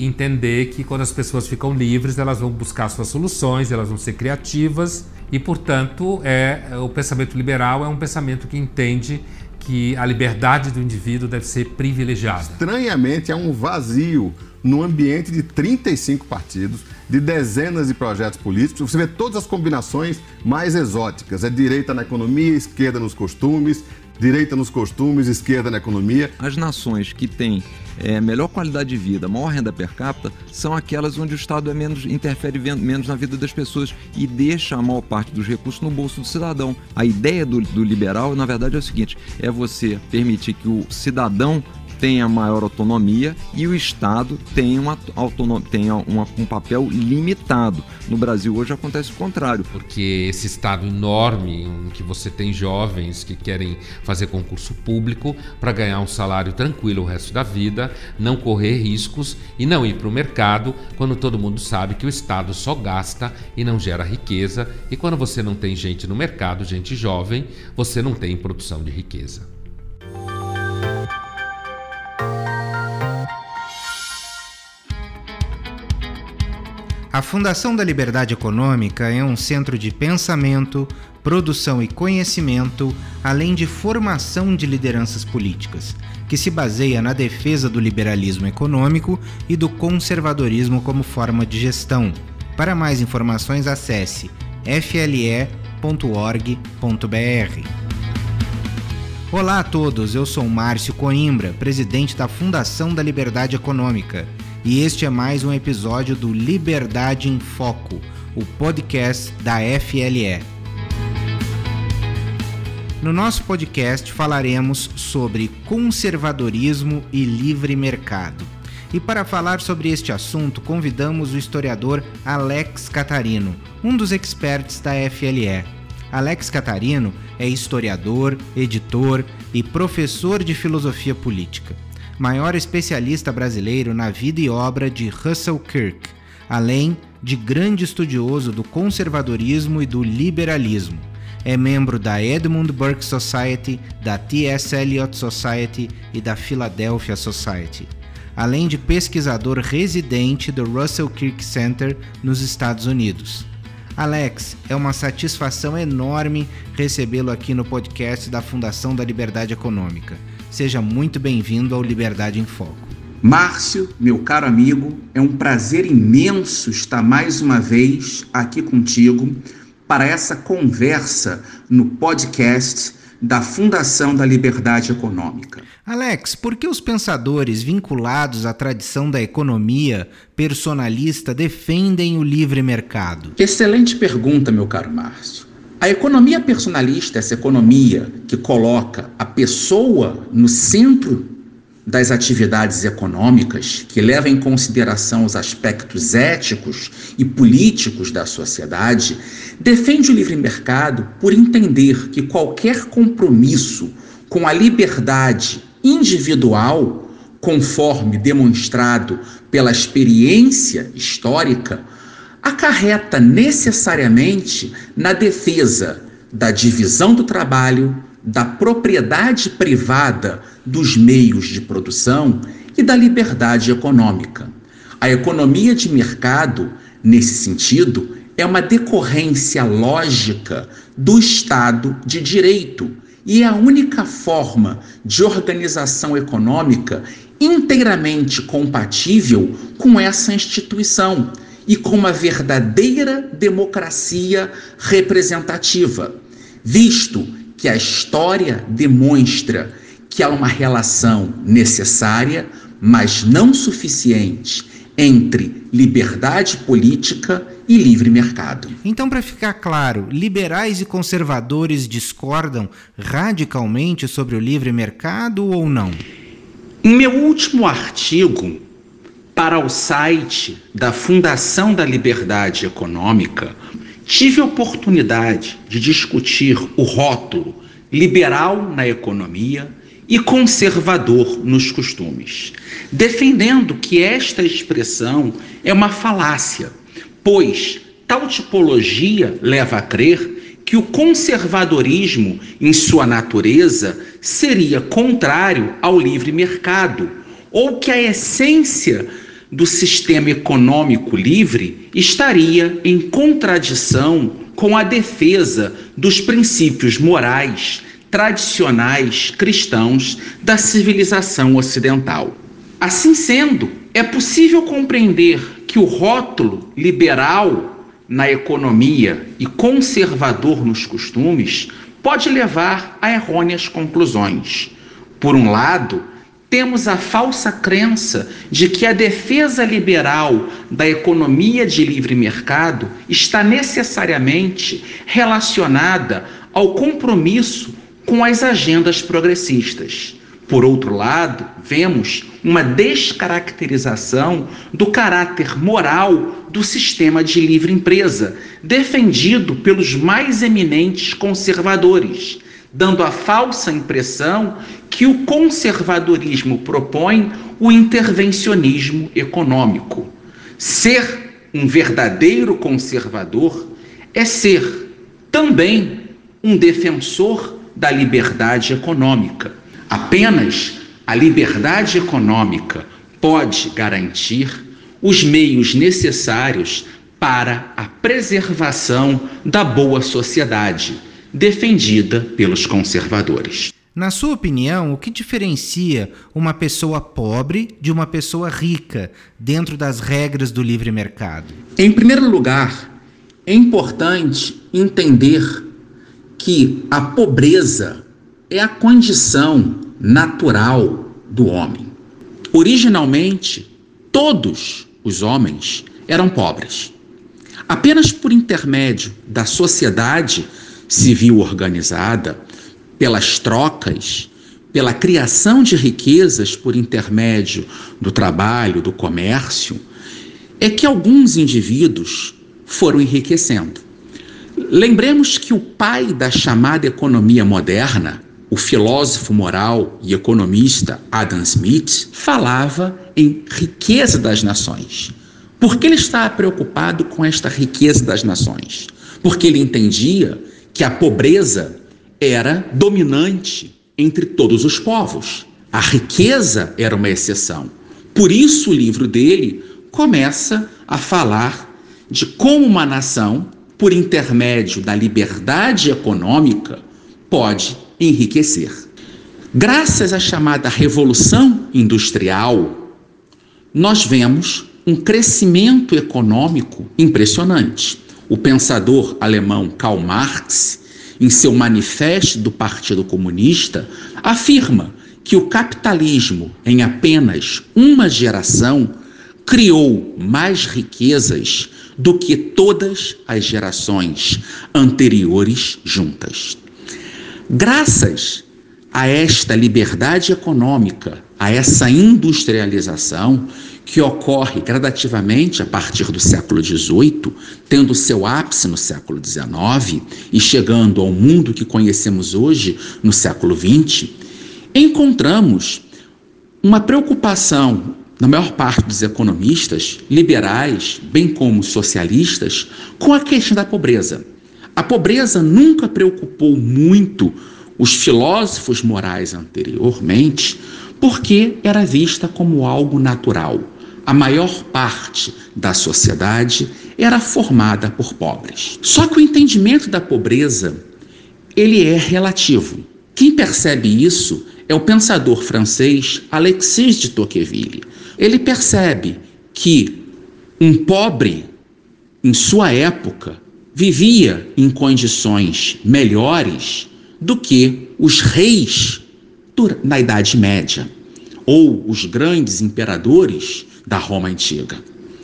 Entender que quando as pessoas ficam livres, elas vão buscar suas soluções, elas vão ser criativas e, portanto, é o pensamento liberal é um pensamento que entende que a liberdade do indivíduo deve ser privilegiada. Estranhamente, há um vazio no ambiente de 35 partidos, de dezenas de projetos políticos. Você vê todas as combinações mais exóticas: é direita na economia, esquerda nos costumes, direita nos costumes, esquerda na economia. As nações que têm é, melhor qualidade de vida, maior renda per capita, são aquelas onde o Estado é menos, interfere menos na vida das pessoas e deixa a maior parte dos recursos no bolso do cidadão. A ideia do, do liberal, na verdade, é o seguinte: é você permitir que o cidadão tenha maior autonomia e o Estado tenha, uma tenha uma, um papel limitado. No Brasil hoje acontece o contrário. Porque esse Estado enorme, em que você tem jovens que querem fazer concurso público para ganhar um salário tranquilo o resto da vida, não correr riscos e não ir para o mercado quando todo mundo sabe que o Estado só gasta e não gera riqueza. E quando você não tem gente no mercado, gente jovem, você não tem produção de riqueza. A Fundação da Liberdade Econômica é um centro de pensamento, produção e conhecimento, além de formação de lideranças políticas, que se baseia na defesa do liberalismo econômico e do conservadorismo como forma de gestão. Para mais informações, acesse fle.org.br. Olá a todos, eu sou Márcio Coimbra, presidente da Fundação da Liberdade Econômica e este é mais um episódio do Liberdade em Foco, o podcast da FLE. No nosso podcast falaremos sobre conservadorismo e livre mercado. E para falar sobre este assunto, convidamos o historiador Alex Catarino, um dos experts da FLE. Alex Catarino é historiador, editor e professor de filosofia política maior especialista brasileiro na vida e obra de Russell Kirk, além de grande estudioso do conservadorismo e do liberalismo. É membro da Edmund Burke Society, da T.S. Eliot Society e da Philadelphia Society, além de pesquisador residente do Russell Kirk Center nos Estados Unidos. Alex, é uma satisfação enorme recebê-lo aqui no podcast da Fundação da Liberdade Econômica. Seja muito bem-vindo ao Liberdade em Foco. Márcio, meu caro amigo, é um prazer imenso estar mais uma vez aqui contigo para essa conversa no podcast da Fundação da Liberdade Econômica. Alex, por que os pensadores vinculados à tradição da economia personalista defendem o livre mercado? Excelente pergunta, meu caro Márcio. A economia personalista, essa economia que coloca a pessoa no centro das atividades econômicas, que leva em consideração os aspectos éticos e políticos da sociedade, defende o livre mercado por entender que qualquer compromisso com a liberdade individual, conforme demonstrado pela experiência histórica, acarreta necessariamente na defesa da divisão do trabalho, da propriedade privada dos meios de produção e da liberdade econômica. A economia de mercado, nesse sentido, é uma decorrência lógica do Estado de Direito e é a única forma de organização econômica inteiramente compatível com essa instituição e com uma verdadeira democracia representativa, visto que a história demonstra que há uma relação necessária, mas não suficiente, entre liberdade política e livre mercado. Então, para ficar claro, liberais e conservadores discordam radicalmente sobre o livre mercado ou não? Em meu último artigo, para o site da Fundação da Liberdade Econômica, tive oportunidade de discutir o rótulo liberal na economia e conservador nos costumes, defendendo que esta expressão é uma falácia, pois tal tipologia leva a crer que o conservadorismo, em sua natureza, seria contrário ao livre mercado, ou que a essência do sistema econômico livre estaria em contradição com a defesa dos princípios morais tradicionais cristãos da civilização ocidental. Assim sendo, é possível compreender que o rótulo liberal na economia e conservador nos costumes pode levar a errôneas conclusões. Por um lado, temos a falsa crença de que a defesa liberal da economia de livre mercado está necessariamente relacionada ao compromisso com as agendas progressistas. Por outro lado, vemos uma descaracterização do caráter moral do sistema de livre empresa, defendido pelos mais eminentes conservadores, dando a falsa impressão que o conservadorismo propõe o intervencionismo econômico. Ser um verdadeiro conservador é ser também um defensor da liberdade econômica. Apenas a liberdade econômica pode garantir os meios necessários para a preservação da boa sociedade defendida pelos conservadores. Na sua opinião, o que diferencia uma pessoa pobre de uma pessoa rica dentro das regras do livre mercado? Em primeiro lugar, é importante entender que a pobreza é a condição natural do homem. Originalmente, todos os homens eram pobres. Apenas por intermédio da sociedade civil organizada, pelas trocas, pela criação de riquezas por intermédio do trabalho, do comércio, é que alguns indivíduos foram enriquecendo. Lembremos que o pai da chamada economia moderna, o filósofo moral e economista Adam Smith, falava em riqueza das nações. Por que ele estava preocupado com esta riqueza das nações? Porque ele entendia que a pobreza era dominante entre todos os povos. A riqueza era uma exceção. Por isso, o livro dele começa a falar de como uma nação, por intermédio da liberdade econômica, pode enriquecer. Graças à chamada Revolução Industrial, nós vemos um crescimento econômico impressionante. O pensador alemão Karl Marx, em seu manifesto do Partido Comunista, afirma que o capitalismo, em apenas uma geração, criou mais riquezas do que todas as gerações anteriores juntas. Graças a esta liberdade econômica, a essa industrialização, que ocorre gradativamente a partir do século XVIII, tendo seu ápice no século XIX e chegando ao mundo que conhecemos hoje no século XX, encontramos uma preocupação na maior parte dos economistas liberais, bem como socialistas, com a questão da pobreza. A pobreza nunca preocupou muito os filósofos morais anteriormente, porque era vista como algo natural a maior parte da sociedade era formada por pobres. Só que o entendimento da pobreza ele é relativo. Quem percebe isso é o pensador francês Alexis de Tocqueville. Ele percebe que um pobre, em sua época, vivia em condições melhores do que os reis na Idade Média ou os grandes imperadores da Roma antiga.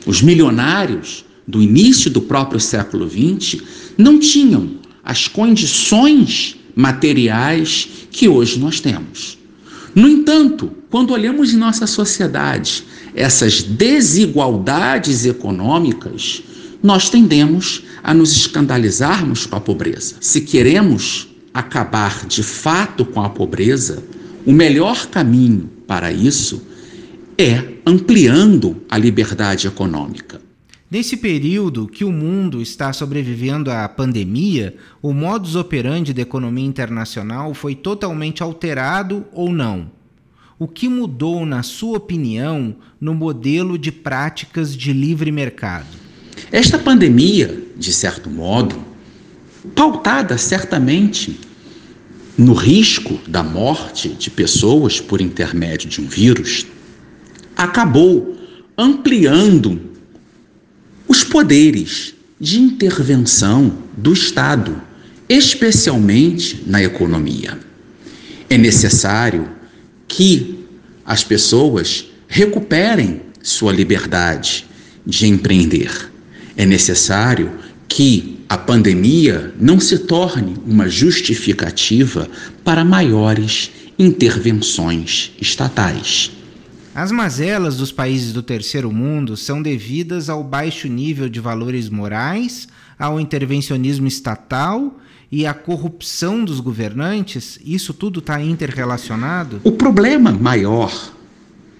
Os milionários do início do próprio século XX não tinham as condições materiais que hoje nós temos. No entanto, quando olhamos em nossa sociedade essas desigualdades econômicas, nós tendemos a nos escandalizarmos com a pobreza. Se queremos acabar de fato com a pobreza, o melhor caminho para isso é ampliando a liberdade econômica. Nesse período que o mundo está sobrevivendo à pandemia, o modus operandi da economia internacional foi totalmente alterado ou não? o que mudou, na sua opinião, no modelo de práticas de livre mercado? Esta pandemia, de certo modo, pautada certamente no risco da morte de pessoas por intermédio de um vírus, acabou ampliando os poderes de intervenção do Estado, especialmente na economia. É necessário que as pessoas recuperem sua liberdade de empreender. É necessário que a pandemia não se torne uma justificativa para maiores intervenções estatais. As mazelas dos países do terceiro mundo são devidas ao baixo nível de valores morais, ao intervencionismo estatal e a corrupção dos governantes, isso tudo está interrelacionado? O problema maior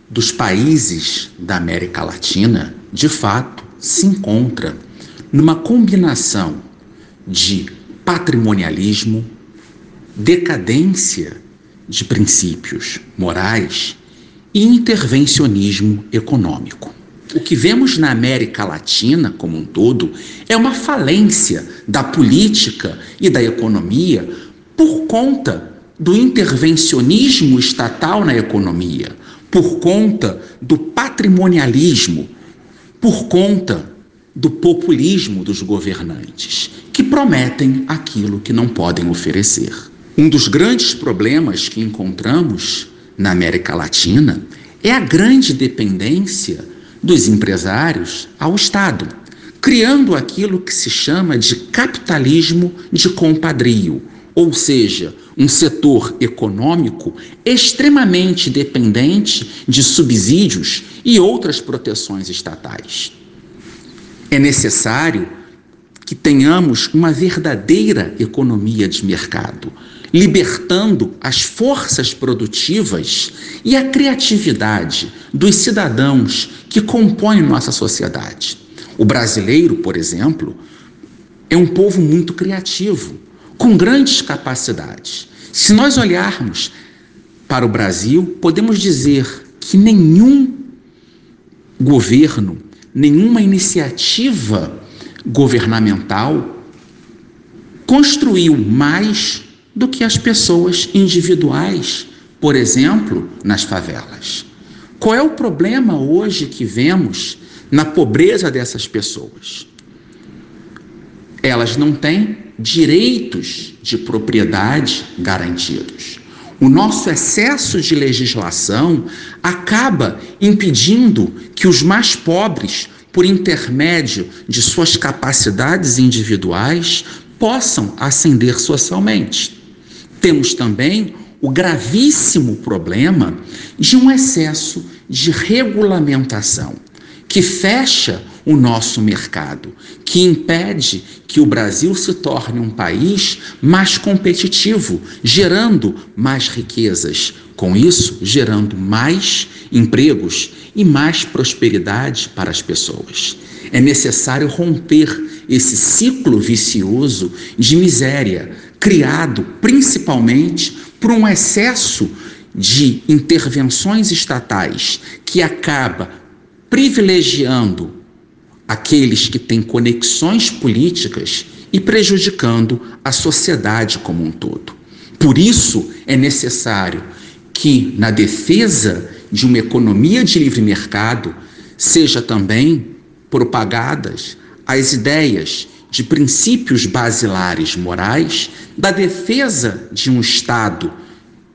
dos países da América Latina, de fato, se encontra numa combinação de patrimonialismo, decadência de princípios morais intervencionismo econômico. O que vemos na América Latina como um todo é uma falência da política e da economia por conta do intervencionismo estatal na economia, por conta do patrimonialismo, por conta do populismo dos governantes, que prometem aquilo que não podem oferecer. Um dos grandes problemas que encontramos na América Latina é a grande dependência dos empresários ao Estado, criando aquilo que se chama de capitalismo de compadrio, ou seja, um setor econômico extremamente dependente de subsídios e outras proteções estatais. É necessário que tenhamos uma verdadeira economia de mercado, libertando as forças produtivas e a criatividade dos cidadãos que compõem nossa sociedade. O brasileiro, por exemplo, é um povo muito criativo, com grandes capacidades. Se nós olharmos para o Brasil, podemos dizer que nenhum governo, nenhuma iniciativa governamental construiu mais do que as pessoas individuais, por exemplo, nas favelas. Qual é o problema hoje que vemos na pobreza dessas pessoas? Elas não têm direitos de propriedade garantidos. O nosso excesso de legislação acaba impedindo que os mais pobres, por intermédio de suas capacidades individuais, possam ascender socialmente. Temos também o gravíssimo problema de um excesso de regulamentação que fecha o nosso mercado, que impede que o Brasil se torne um país mais competitivo, gerando mais riquezas, com isso, gerando mais empregos e mais prosperidade para as pessoas. É necessário romper esse ciclo vicioso de miséria, criado principalmente por um excesso de intervenções estatais que acaba privilegiando aqueles que têm conexões políticas e prejudicando a sociedade como um todo. Por isso é necessário que, na defesa de uma economia de livre mercado, seja também propagadas as ideias de princípios basilares morais, da defesa de um Estado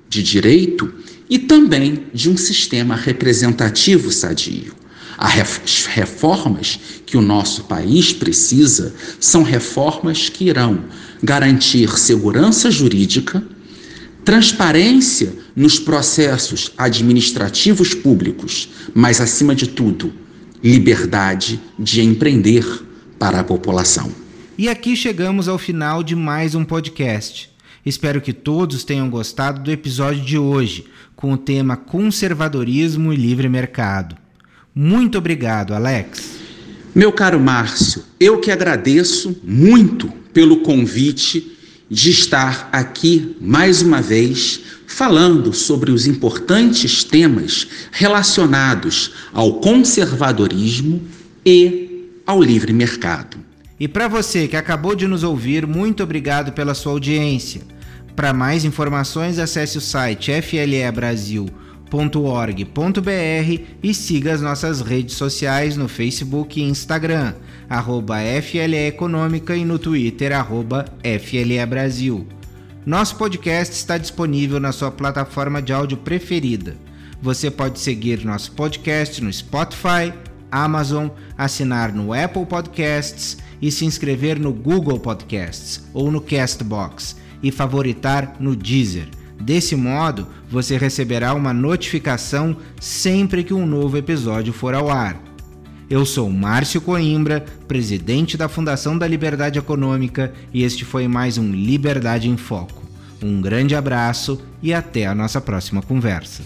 de direito e também de um sistema representativo sadio. As reformas que o nosso país precisa são reformas que irão garantir segurança jurídica, transparência nos processos administrativos públicos, mas, acima de tudo, liberdade de empreender para a população. E aqui chegamos ao final de mais um podcast. Espero que todos tenham gostado do episódio de hoje, com o tema Conservadorismo e Livre Mercado. Muito obrigado, Alex. Meu caro Márcio, eu que agradeço muito pelo convite de estar aqui mais uma vez falando sobre os importantes temas relacionados ao conservadorismo e ao livre mercado. E para você que acabou de nos ouvir, muito obrigado pela sua audiência. Para mais informações, acesse o site flebrasil.org.br e siga as nossas redes sociais no Facebook e Instagram, arroba FLE Econômica e no Twitter, arroba FLE Brasil. Nosso podcast está disponível na sua plataforma de áudio preferida. Você pode seguir nosso podcast no Spotify, Amazon, assinar no Apple Podcasts e se inscrever no Google Podcasts ou no Castbox e favoritar no Deezer. Desse modo, você receberá uma notificação sempre que um novo episódio for ao ar. Eu sou Márcio Coimbra, presidente da Fundação da Liberdade Econômica, e este foi mais um Liberdade em Foco. Um grande abraço e até a nossa próxima conversa.